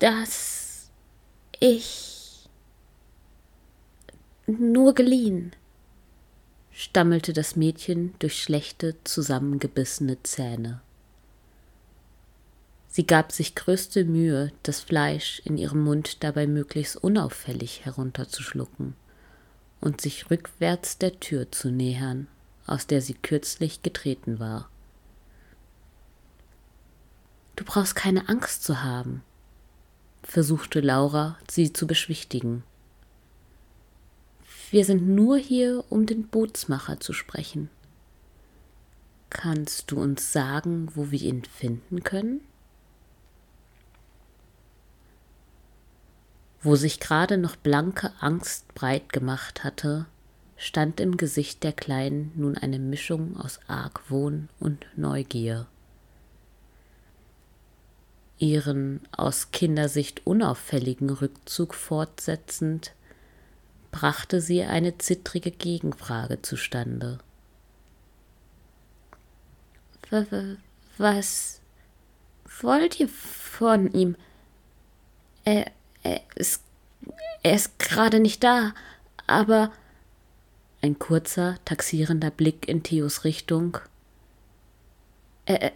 dass ich nur geliehen, stammelte das Mädchen durch schlechte, zusammengebissene Zähne. Sie gab sich größte Mühe, das Fleisch in ihrem Mund dabei möglichst unauffällig herunterzuschlucken und sich rückwärts der Tür zu nähern, aus der sie kürzlich getreten war. Du brauchst keine Angst zu haben, versuchte Laura, sie zu beschwichtigen. Wir sind nur hier, um den Bootsmacher zu sprechen. Kannst du uns sagen, wo wir ihn finden können? Wo sich gerade noch blanke Angst breit gemacht hatte, stand im Gesicht der Kleinen nun eine Mischung aus Argwohn und Neugier. Ihren aus Kindersicht unauffälligen Rückzug fortsetzend, brachte sie eine zittrige Gegenfrage zustande. Was wollt ihr von ihm? Er er ist, er ist gerade nicht da, aber ein kurzer, taxierender Blick in Theos Richtung. Er,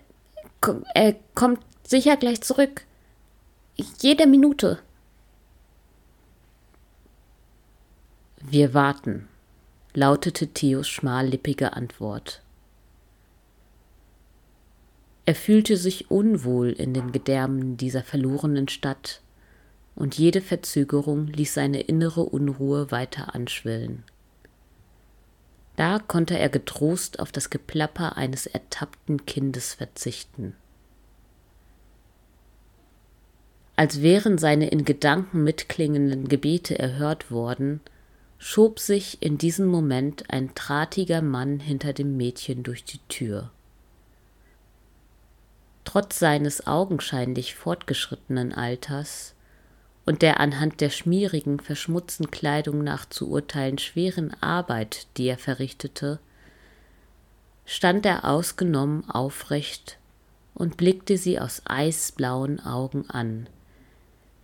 er kommt sicher gleich zurück. Jede Minute. Wir warten, lautete Theos schmallippige Antwort. Er fühlte sich unwohl in den Gedärmen dieser verlorenen Stadt, und jede Verzögerung ließ seine innere Unruhe weiter anschwillen. Da konnte er getrost auf das Geplapper eines ertappten Kindes verzichten. Als wären seine in Gedanken mitklingenden Gebete erhört worden, schob sich in diesem Moment ein drahtiger Mann hinter dem Mädchen durch die Tür. Trotz seines augenscheinlich fortgeschrittenen Alters und der anhand der schmierigen, verschmutzten Kleidung nach zu urteilen schweren Arbeit, die er verrichtete, stand er ausgenommen aufrecht und blickte sie aus eisblauen Augen an,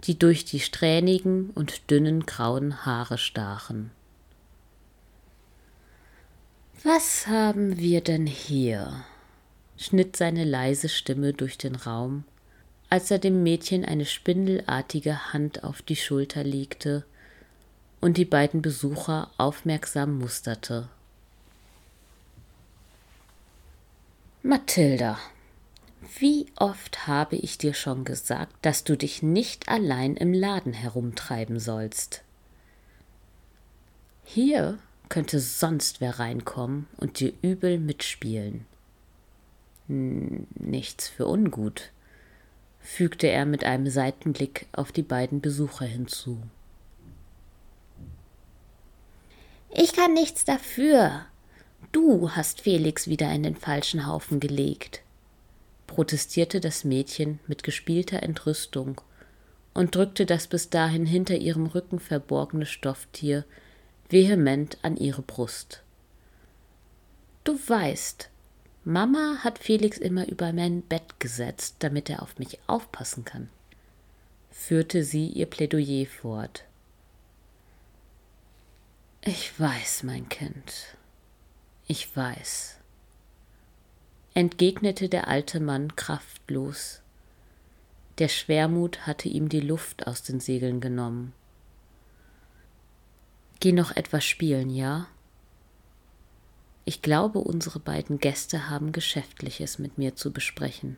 die durch die strähnigen und dünnen grauen Haare stachen. Was haben wir denn hier? schnitt seine leise Stimme durch den Raum als er dem Mädchen eine spindelartige Hand auf die Schulter legte und die beiden Besucher aufmerksam musterte. Mathilda, wie oft habe ich dir schon gesagt, dass du dich nicht allein im Laden herumtreiben sollst? Hier könnte sonst wer reinkommen und dir übel mitspielen. Nichts für ungut fügte er mit einem Seitenblick auf die beiden Besucher hinzu. Ich kann nichts dafür. Du hast Felix wieder in den falschen Haufen gelegt, protestierte das Mädchen mit gespielter Entrüstung und drückte das bis dahin hinter ihrem Rücken verborgene Stofftier vehement an ihre Brust. Du weißt, Mama hat Felix immer über mein Bett gesetzt, damit er auf mich aufpassen kann, führte sie ihr Plädoyer fort. Ich weiß, mein Kind, ich weiß, entgegnete der alte Mann kraftlos. Der Schwermut hatte ihm die Luft aus den Segeln genommen. Geh noch etwas spielen, ja? Ich glaube, unsere beiden Gäste haben Geschäftliches mit mir zu besprechen.